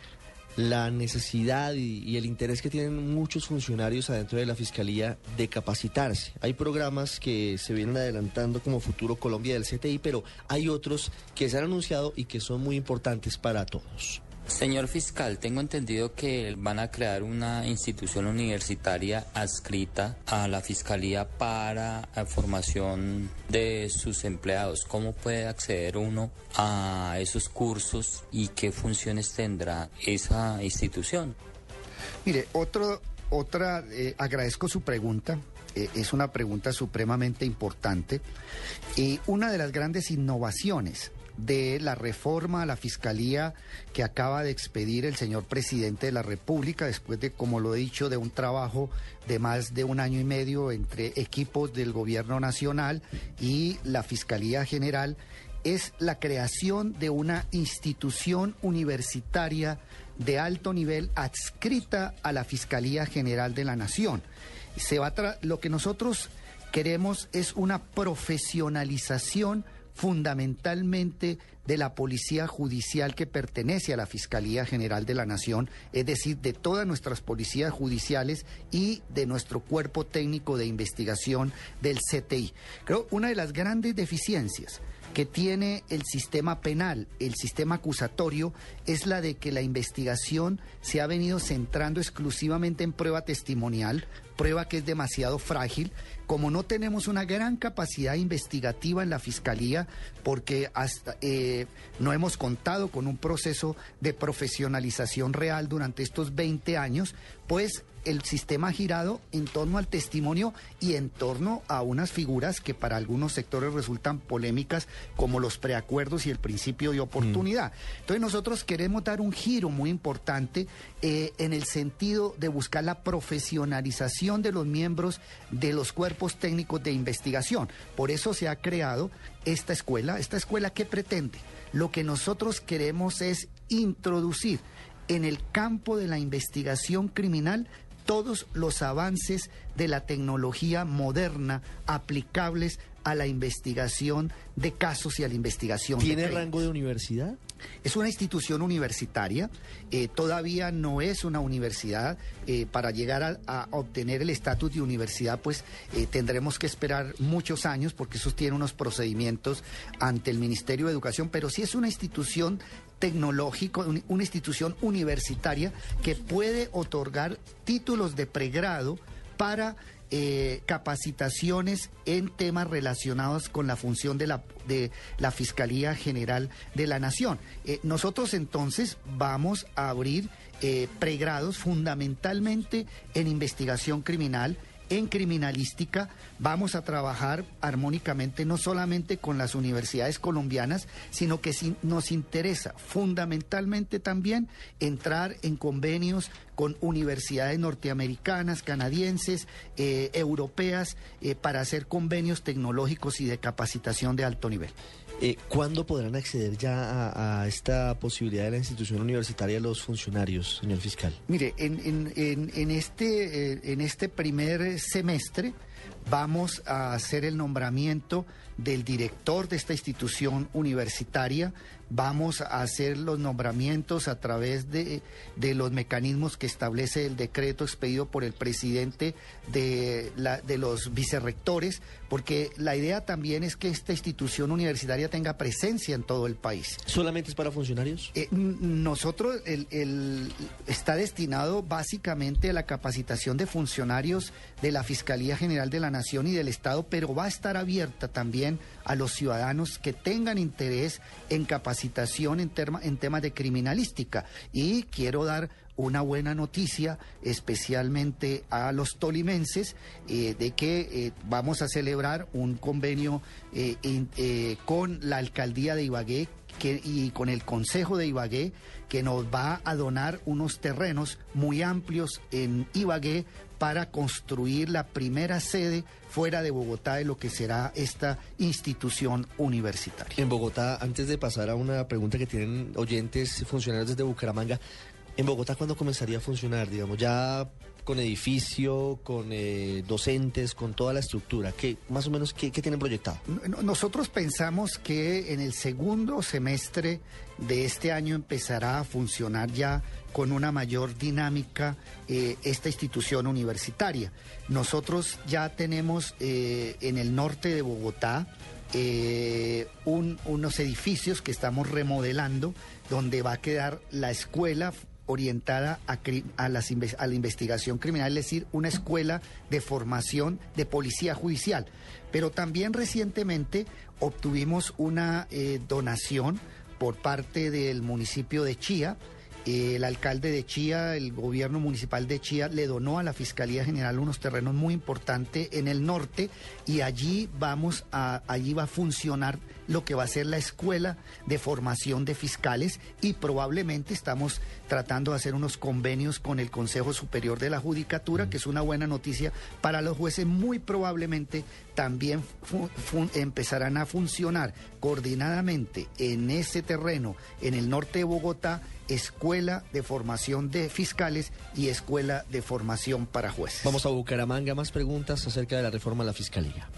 la necesidad y, el interés que tienen muchos funcionarios adentro de la Fiscalía de capacitarse. Hay programas que se vienen adelantando como Futuro Colombia del CTI, pero hay otros que se han anunciado y que son muy importantes para todos. Señor fiscal, tengo entendido que van a crear una institución universitaria adscrita a la fiscalía para la formación de sus empleados. ¿Cómo puede acceder uno a esos cursos y qué funciones tendrá esa institución? Mire, otro, otra, eh, agradezco su pregunta. Eh, es una pregunta supremamente importante. Y una de las grandes innovaciones de la reforma a la Fiscalía que acaba de expedir el señor presidente de la República, después de, como lo he dicho, de un trabajo de más de un año y medio entre equipos del Gobierno Nacional y la Fiscalía General, es la creación de una institución universitaria de alto nivel adscrita a la Fiscalía General de la Nación. Se va lo que nosotros queremos es una profesionalización fundamentalmente de la Policía Judicial que pertenece a la Fiscalía General de la Nación, es decir, de todas nuestras policías judiciales y de nuestro cuerpo técnico de investigación del CTI. Creo una de las grandes deficiencias que tiene el sistema penal, el sistema acusatorio, es la de que la investigación se ha venido centrando exclusivamente en prueba testimonial, prueba que es demasiado frágil, como no tenemos una gran capacidad investigativa en la Fiscalía, porque hasta, eh, no hemos contado con un proceso de profesionalización real durante estos 20 años, pues el sistema ha girado en torno al testimonio y en torno a unas figuras que para algunos sectores resultan polémicas, como los preacuerdos y el principio de oportunidad. Mm. Entonces nosotros queremos dar un giro muy importante eh, en el sentido de buscar la profesionalización de los miembros de los cuerpos técnicos de investigación. Por eso se ha creado esta escuela. ¿Esta escuela qué pretende? Lo que nosotros queremos es introducir en el campo de la investigación criminal todos los avances de la tecnología moderna aplicables a la investigación de casos y a la investigación. ¿Tiene rango de universidad? Es una institución universitaria, eh, todavía no es una universidad. Eh, para llegar a, obtener el estatus de universidad, pues eh, tendremos que esperar muchos años porque eso tiene unos procedimientos ante el Ministerio de Educación, pero sí es una institución tecnológica, una institución universitaria que puede otorgar títulos de pregrado para eh, capacitaciones en temas relacionados con la función de la, de la Fiscalía General de la Nación. Eh, nosotros entonces vamos a abrir eh, pregrados fundamentalmente en investigación criminal, en criminalística vamos a trabajar armónicamente no solamente con las universidades colombianas, sino que nos interesa fundamentalmente también entrar en convenios con universidades norteamericanas, canadienses, eh, europeas, eh, para hacer convenios tecnológicos y de capacitación de alto nivel. Eh, ¿Cuándo podrán acceder ya a, esta posibilidad de la institución universitaria los funcionarios, señor fiscal? Mire, en, en, este, eh, en este primer semestre vamos a hacer el nombramiento del director de esta institución universitaria, vamos a hacer los nombramientos a través de, los mecanismos que establece el decreto expedido por el presidente de, la, de los vicerrectores, porque la idea también es que esta institución universitaria tenga presencia en todo el país. ¿Solamente es para funcionarios? Eh, nosotros, el, está destinado básicamente a la capacitación de funcionarios de la Fiscalía General de la Nación y del Estado, pero va a estar abierta también a los ciudadanos que tengan interés en capacitación en, en temas de criminalística. Y quiero dar una buena noticia, especialmente a los tolimenses, eh, de que eh, vamos a celebrar un convenio eh, con la alcaldía de Ibagué que- y con el Consejo de Ibagué, que nos va a donar unos terrenos muy amplios en Ibagué para construir la primera sede fuera de Bogotá de lo que será esta institución universitaria. En Bogotá, antes de pasar a una pregunta que tienen oyentes funcionarios desde Bucaramanga, en Bogotá, ¿cuándo comenzaría a funcionar? Digamos, ya con edificio, con eh, docentes, con toda la estructura. ¿Qué, más o menos, qué, tienen proyectado? No- Nosotros pensamos que en el segundo semestre de este año empezará a funcionar ya con una mayor dinámica eh, esta institución universitaria. Nosotros ya tenemos eh, en el norte de Bogotá un- unos edificios que estamos remodelando donde va a quedar la escuela orientada a, a las a la investigación criminal, es decir, una escuela de formación de policía judicial. Pero también recientemente obtuvimos una eh, donación por parte del municipio de Chía. El alcalde de Chía, el gobierno municipal de Chía, le donó a la Fiscalía General unos terrenos muy importantes en el norte y allí vamos a, allí va a funcionar lo que va a ser la escuela de formación de fiscales y probablemente estamos tratando de hacer unos convenios con el Consejo Superior de la Judicatura, que es una buena noticia para los jueces. Muy probablemente también empezarán a funcionar coordinadamente en ese terreno, en el norte de Bogotá, escuela de formación de fiscales y escuela de formación para jueces. Vamos a Bucaramanga, más preguntas acerca de la reforma a la Fiscalía.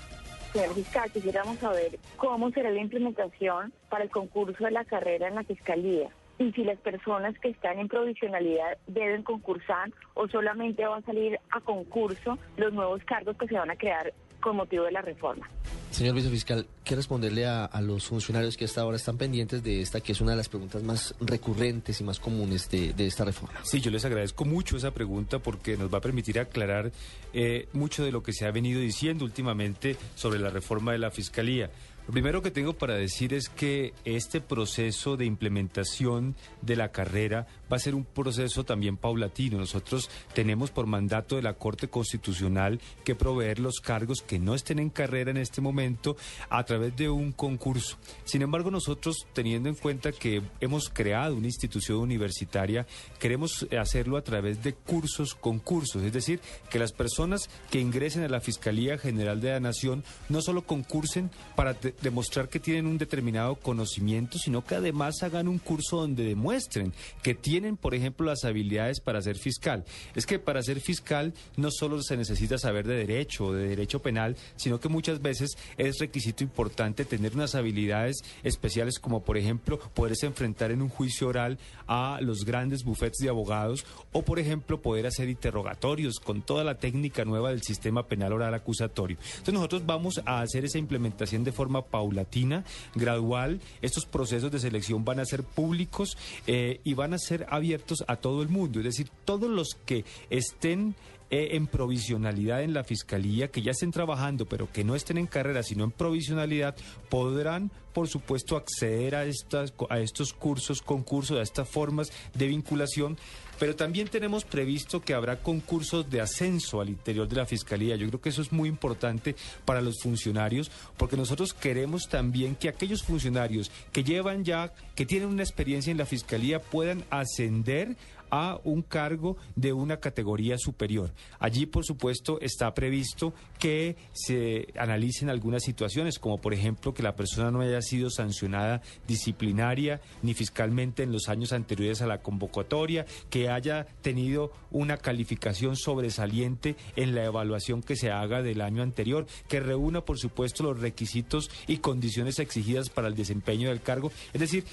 Señor fiscal, quisiéramos saber cómo será la implementación para el concurso de la carrera en la fiscalía y si las personas que están en provisionalidad deben concursar o solamente van a salir a concurso los nuevos cargos que se van a crear con motivo de la reforma. Señor vicefiscal, ¿qué responderle a, a los funcionarios que hasta ahora están pendientes de esta, que es una de las preguntas más recurrentes y más comunes de, de esta reforma? Sí, yo les agradezco mucho esa pregunta porque nos va a permitir aclarar eh, mucho de lo que se ha venido diciendo últimamente sobre la reforma de la Fiscalía. Lo primero que tengo para decir es que este proceso de implementación de la carrera va a ser un proceso también paulatino. Nosotros tenemos por mandato de la Corte Constitucional que proveer los cargos que no estén en carrera en este momento a través de un concurso. Sin embargo, nosotros, teniendo en cuenta que hemos creado una institución universitaria, queremos hacerlo a través de cursos, concursos, es decir, que las personas que ingresen a la Fiscalía General de la Nación no solo concursen para de- demostrar que tienen un determinado conocimiento, sino que además hagan un curso donde demuestren que tienen, por ejemplo, las habilidades para ser fiscal. Es que para ser fiscal no solo se necesita saber de derecho o de derecho penal, sino que muchas veces es requisito importante tener unas habilidades especiales como, por ejemplo, poderse enfrentar en un juicio oral a los grandes bufetes de abogados o, por ejemplo, poder hacer interrogatorios con toda la técnica nueva del sistema penal oral acusatorio. Entonces nosotros vamos a hacer esa implementación de forma paulatina, gradual. Estos procesos de selección van a ser públicos eh, y van a ser abiertos a todo el mundo. Es decir, todos los que estén eh, en provisionalidad en la fiscalía, que ya estén trabajando, pero que no estén en carrera, sino en provisionalidad, podrán, por supuesto, acceder a, estas, a estos cursos, concursos, a estas formas de vinculación. Pero también tenemos previsto que habrá concursos de ascenso al interior de la Fiscalía. Yo creo que eso es muy importante para los funcionarios, porque nosotros queremos también que aquellos funcionarios que llevan ya, que tienen una experiencia en la Fiscalía, puedan ascender a un cargo de una categoría superior. Allí, por supuesto, está previsto que se analicen algunas situaciones, como por ejemplo que la persona no haya sido sancionada disciplinaria ni fiscalmente en los años anteriores a la convocatoria, que haya tenido una calificación sobresaliente en la evaluación que se haga del año anterior, que reúna, por supuesto, los requisitos y condiciones exigidas para el desempeño del cargo. Es decir,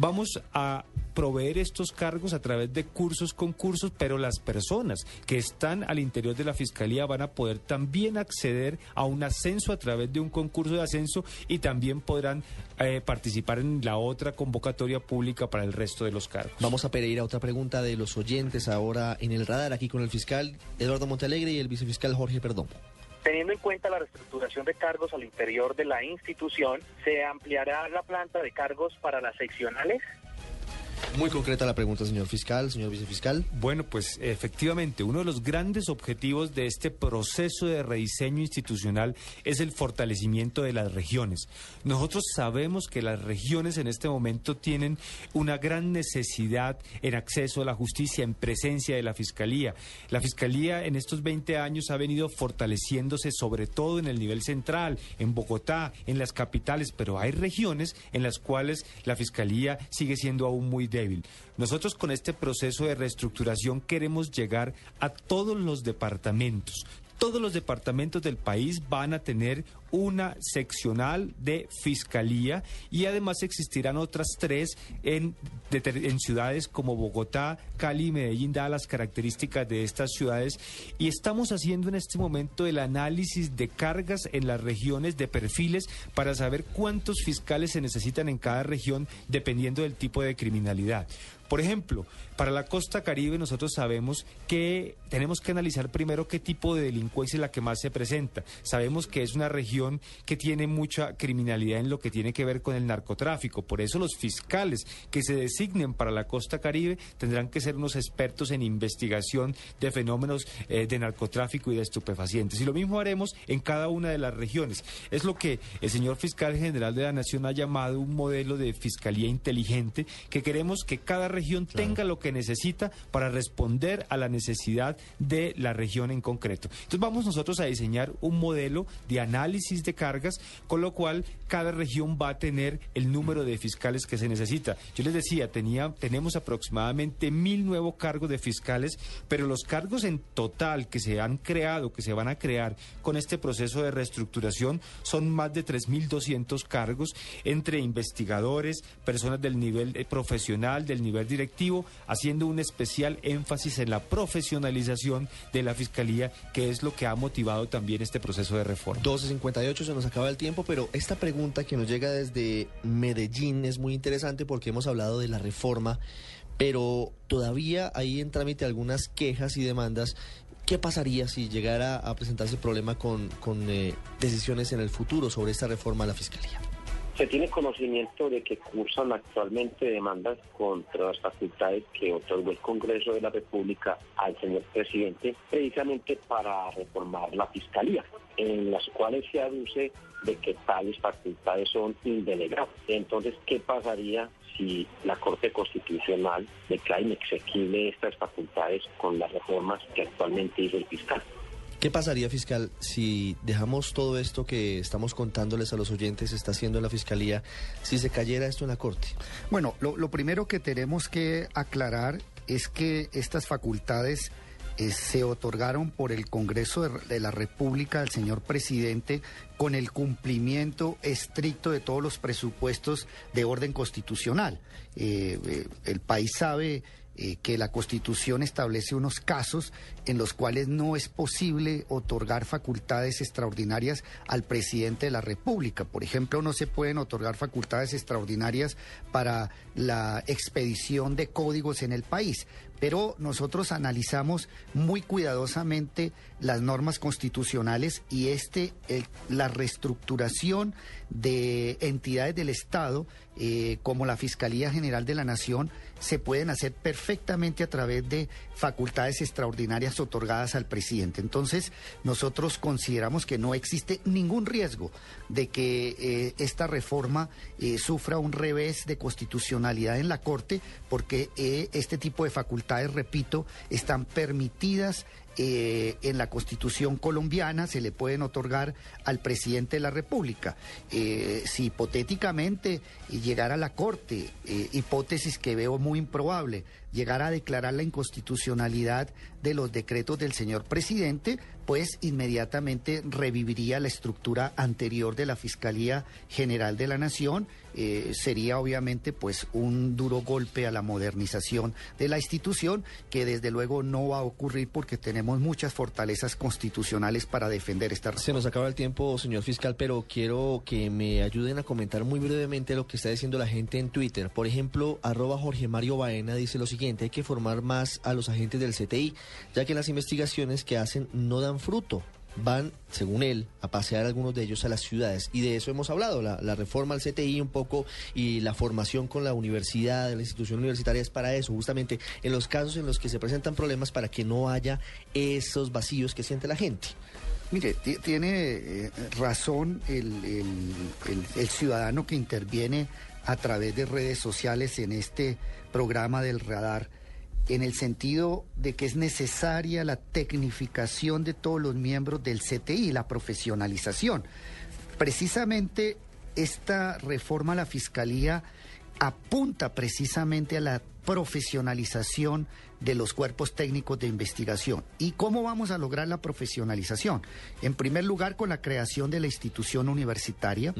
Vamos a proveer estos cargos a través de cursos, concursos, pero las personas que están al interior de la Fiscalía van a poder también acceder a un ascenso a través de un concurso de ascenso y también podrán eh, participar en la otra convocatoria pública para el resto de los cargos. Vamos a Pereira, otra pregunta de los oyentes ahora en el radar, aquí con el fiscal Eduardo Montalegre y el vicefiscal Jorge Perdomo. Teniendo en cuenta la reestructuración de cargos al interior de la institución, ¿se ampliará la planta de cargos para las seccionales? Muy concreta la pregunta, señor fiscal, señor vicefiscal. Bueno, pues efectivamente, uno de los grandes objetivos de este proceso de rediseño institucional es el fortalecimiento de las regiones. Nosotros sabemos que las regiones en este momento tienen una gran necesidad en acceso a la justicia, en presencia de la Fiscalía. La Fiscalía en estos 20 años ha venido fortaleciéndose sobre todo en el nivel central, en Bogotá, en las capitales, pero hay regiones en las cuales la Fiscalía sigue siendo aún muy débil. Nosotros con este proceso de reestructuración queremos llegar a todos los departamentos. Todos los departamentos del país van a tener una seccional de fiscalía y además existirán otras tres en, ciudades como Bogotá, Cali y Medellín, dadas las características de estas ciudades. Y estamos haciendo en este momento el análisis de cargas en las regiones, de perfiles, para saber cuántos fiscales se necesitan en cada región dependiendo del tipo de criminalidad. Por ejemplo, para la costa caribe nosotros sabemos que tenemos que analizar primero qué tipo de delincuencia es la que más se presenta. Sabemos que es una región que tiene mucha criminalidad en lo que tiene que ver con el narcotráfico. Por eso los fiscales que se designen para la costa caribe tendrán que ser unos expertos en investigación de fenómenos eh, de narcotráfico y de estupefacientes. Y lo mismo haremos en cada una de las regiones. Es lo que el señor fiscal general de la Nación ha llamado un modelo de fiscalía inteligente, que queremos que cada región tenga lo que necesita para responder a la necesidad de la región en concreto. Entonces vamos nosotros a diseñar un modelo de análisis de cargas, con lo cual cada región va a tener el número de fiscales que se necesita. Yo les decía, tenía, tenemos aproximadamente mil nuevos cargos de fiscales, pero los cargos en total que se han creado, que se van a crear con este proceso de reestructuración, son más de 3.200 cargos entre investigadores, personas del nivel eh, profesional, del nivel directivo, haciendo un especial énfasis en la profesionalización de la Fiscalía, que es lo que ha motivado también este proceso de reforma se nos acaba el tiempo, pero esta pregunta que nos llega desde Medellín es muy interesante porque hemos hablado de la reforma, pero todavía hay en trámite algunas quejas y demandas. ¿Qué pasaría si llegara a presentarse el problema con, con eh, decisiones en el futuro sobre esta reforma a la Fiscalía? Se tiene conocimiento de que cursan actualmente demandas contra las facultades que otorgó el Congreso de la República al señor presidente precisamente para reformar la Fiscalía, en las cuales se aduce de que tales facultades son indelegables. Entonces, ¿qué pasaría si la Corte Constitucional declara inexequible estas facultades con las reformas que actualmente hizo el fiscal? ¿Qué pasaría, fiscal, si dejamos todo esto que estamos contándoles a los oyentes, está haciendo la Fiscalía, si se cayera esto en la Corte? Bueno, lo, primero que tenemos que aclarar es que estas facultades eh, se otorgaron por el Congreso de, la República al señor presidente con el cumplimiento estricto de todos los presupuestos de orden constitucional. Eh, eh, el país sabe eh, que la Constitución establece unos casos en los cuales no es posible otorgar facultades extraordinarias al presidente de la República. Por ejemplo, no se pueden otorgar facultades extraordinarias para la expedición de códigos en el país. Pero nosotros analizamos muy cuidadosamente las normas constitucionales y este, la reestructuración de entidades del Estado, eh, como la Fiscalía General de la Nación, se pueden hacer perfectamente a través de facultades extraordinarias otorgadas al presidente. Entonces, nosotros consideramos que no existe ningún riesgo de que eh, esta reforma eh, sufra un revés de constitucionalidad en la Corte, porque eh, este tipo de facultades, repito, están permitidas eh, en la Constitución colombiana se le pueden otorgar al presidente de la República. Eh, si hipotéticamente llegara a la Corte, eh, hipótesis que veo muy improbable, llegara a declarar la inconstitucionalidad de los decretos del señor presidente, pues inmediatamente reviviría la estructura anterior de la Fiscalía General de la Nación. Eh, sería obviamente pues un duro golpe a la modernización de la institución que desde luego no va a ocurrir porque tenemos muchas fortalezas constitucionales para defender esta Se nos acaba el tiempo, señor fiscal, pero quiero que me ayuden a comentar muy brevemente lo que está diciendo la gente en Twitter. Por ejemplo, arroba Jorge Mario Baena dice lo siguiente, hay que formar más a los agentes del CTI, ya que las investigaciones que hacen no dan fruto. van, según él, a pasear algunos de ellos a las ciudades. Y de eso hemos hablado, la, reforma al CTI un poco y la formación con la universidad, la institución universitaria es para eso, justamente en los casos en los que se presentan problemas para que no haya esos vacíos que siente la gente. Mire, tiene eh, razón el ciudadano que interviene a través de redes sociales en este programa del radar en el sentido de que es necesaria la tecnificación de todos los miembros del CTI, la profesionalización. Precisamente esta reforma a la Fiscalía apunta precisamente a la profesionalización de los cuerpos técnicos de investigación. ¿Y cómo vamos a lograr la profesionalización? En primer lugar, con la creación de la institución universitaria.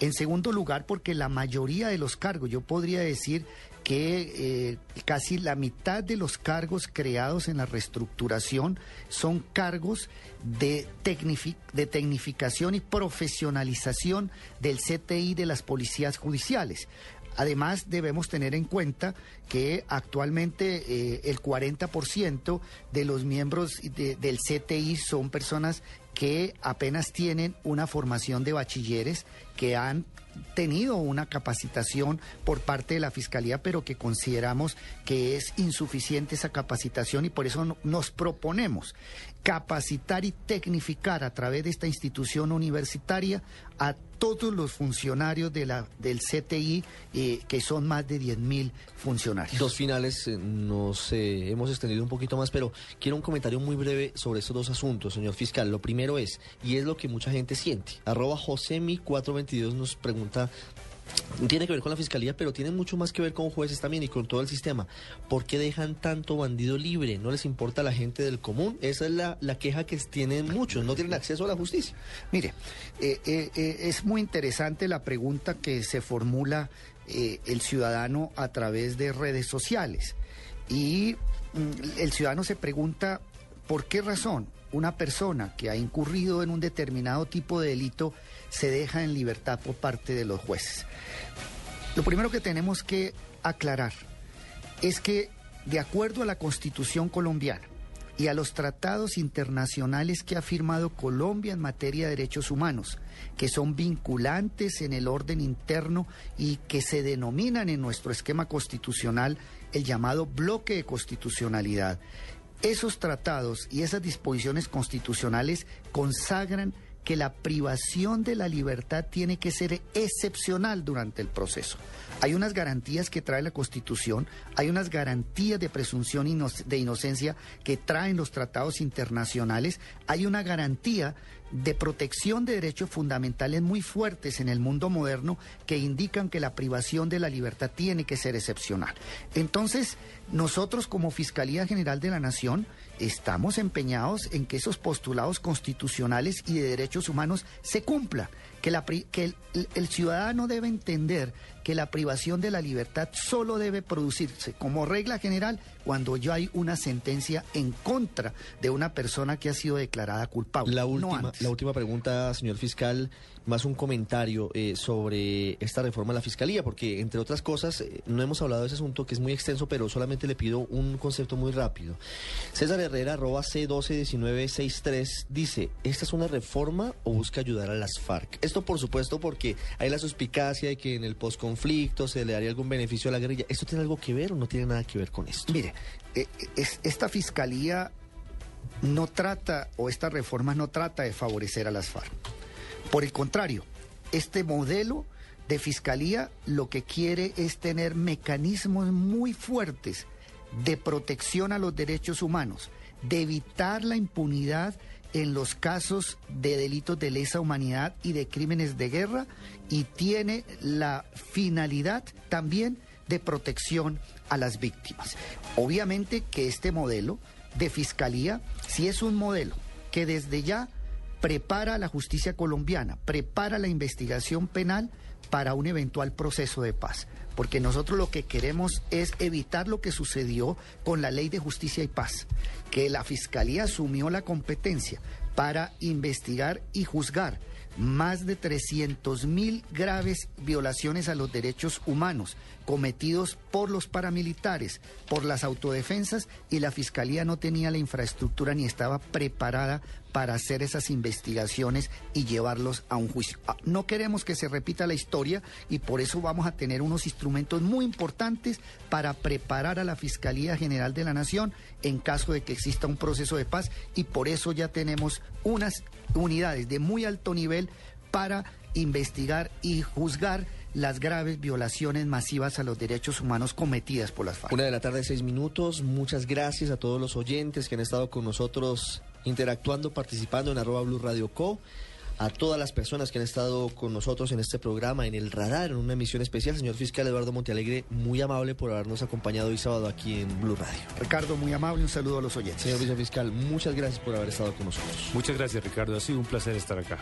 En segundo lugar, porque la mayoría de los cargos, yo podría decir que eh, casi la mitad de los cargos creados en la reestructuración son cargos de, de tecnificación y profesionalización del CTI de las policías judiciales. Además, debemos tener en cuenta que actualmente eh, el 40% de los miembros del CTI son personas que apenas tienen una formación de bachilleres, que han tenido una capacitación por parte de la Fiscalía, pero que consideramos que es insuficiente esa capacitación y por eso nos proponemos capacitar y tecnificar a través de esta institución universitaria a todos los funcionarios de la, del CTI, eh, que son más de 10 mil funcionarios. Dos finales, eh, nos eh, hemos extendido un poquito más, pero quiero un comentario muy breve sobre estos dos asuntos, señor fiscal. Lo primero es, y es lo que mucha gente siente, arroba Josemi422 nos pregunta tiene que ver con la fiscalía, pero tiene mucho más que ver con jueces también y con todo el sistema. ¿Por qué dejan tanto bandido libre? ¿No les importa a la gente del común? Esa es la, queja que tienen muchos, no tienen acceso a la justicia. Mire, eh, eh, eh, es muy interesante la pregunta que se formula el ciudadano a través de redes sociales. Y mm, el ciudadano se pregunta, ¿por qué razón una persona que ha incurrido en un determinado tipo de delito se deja en libertad por parte de los jueces. Lo primero que tenemos que aclarar es que, de acuerdo a la Constitución colombiana y a los tratados internacionales que ha firmado Colombia en materia de derechos humanos, que son vinculantes en el orden interno y que se denominan en nuestro esquema constitucional el llamado bloque de constitucionalidad, esos tratados y esas disposiciones constitucionales consagran que la privación de la libertad tiene que ser excepcional durante el proceso. Hay unas garantías que trae la Constitución, hay unas garantías de presunción de inocencia que traen los tratados internacionales, hay una garantía de protección de derechos fundamentales muy fuertes en el mundo moderno que indican que la privación de la libertad tiene que ser excepcional. Entonces, nosotros como Fiscalía General de la Nación estamos empeñados en que esos postulados constitucionales y de derechos humanos se cumplan, que, la, que el ciudadano debe entender que la privación de la libertad solo debe producirse como regla general cuando ya hay una sentencia en contra de una persona que ha sido declarada culpable. La última, la última pregunta, señor fiscal, más un comentario eh, sobre esta reforma de la fiscalía, porque entre otras cosas eh, no hemos hablado de ese asunto que es muy extenso, pero solamente le pido un concepto muy rápido. César Herrera, arroba C121963, dice, ¿esta es una reforma o busca ayudar a las FARC? Esto por supuesto porque hay la suspicacia de que en el posconflicto se le daría algún beneficio a la guerrilla. ¿Esto tiene algo que ver o no tiene nada que ver con esto? Mire, eh, esta fiscalía no trata, o esta reforma no trata de favorecer a las FARC. Por el contrario, este modelo de fiscalía lo que quiere es tener mecanismos muy fuertes de protección a los derechos humanos, de evitar la impunidad en los casos de delitos de lesa humanidad y de crímenes de guerra y tiene la finalidad también de protección a las víctimas. Obviamente que este modelo de fiscalía, si es un modelo que desde ya prepara la justicia colombiana, prepara la investigación penal para un eventual proceso de paz. Porque nosotros lo que queremos es evitar lo que sucedió con la ley de justicia y paz, que la Fiscalía asumió la competencia, para investigar y juzgar más de 300 mil graves violaciones a los derechos humanos cometidos por los paramilitares, por las autodefensas y la Fiscalía no tenía la infraestructura ni estaba preparada para hacer esas investigaciones y llevarlos a un juicio. Ah, No queremos que se repita la historia y por eso vamos a tener unos instrumentos muy importantes para preparar a la Fiscalía General de la Nación en caso de que exista un proceso de paz y por eso ya tenemos unas unidades de muy alto nivel para investigar y juzgar las graves violaciones masivas a los derechos humanos cometidas por las FARC. Una de la tarde, seis minutos. Muchas gracias a todos los oyentes que han estado con nosotros interactuando, participando en arroba Blue Radio Co. A todas las personas que han estado con nosotros en este programa, en el radar, en una emisión especial. Señor fiscal Eduardo Montealegre, muy amable por habernos acompañado hoy sábado aquí en Blue Radio. Ricardo, muy amable, un saludo a los oyentes. Señor vicefiscal, muchas gracias por haber estado con nosotros. Muchas gracias, Ricardo. Ha sido un placer estar acá.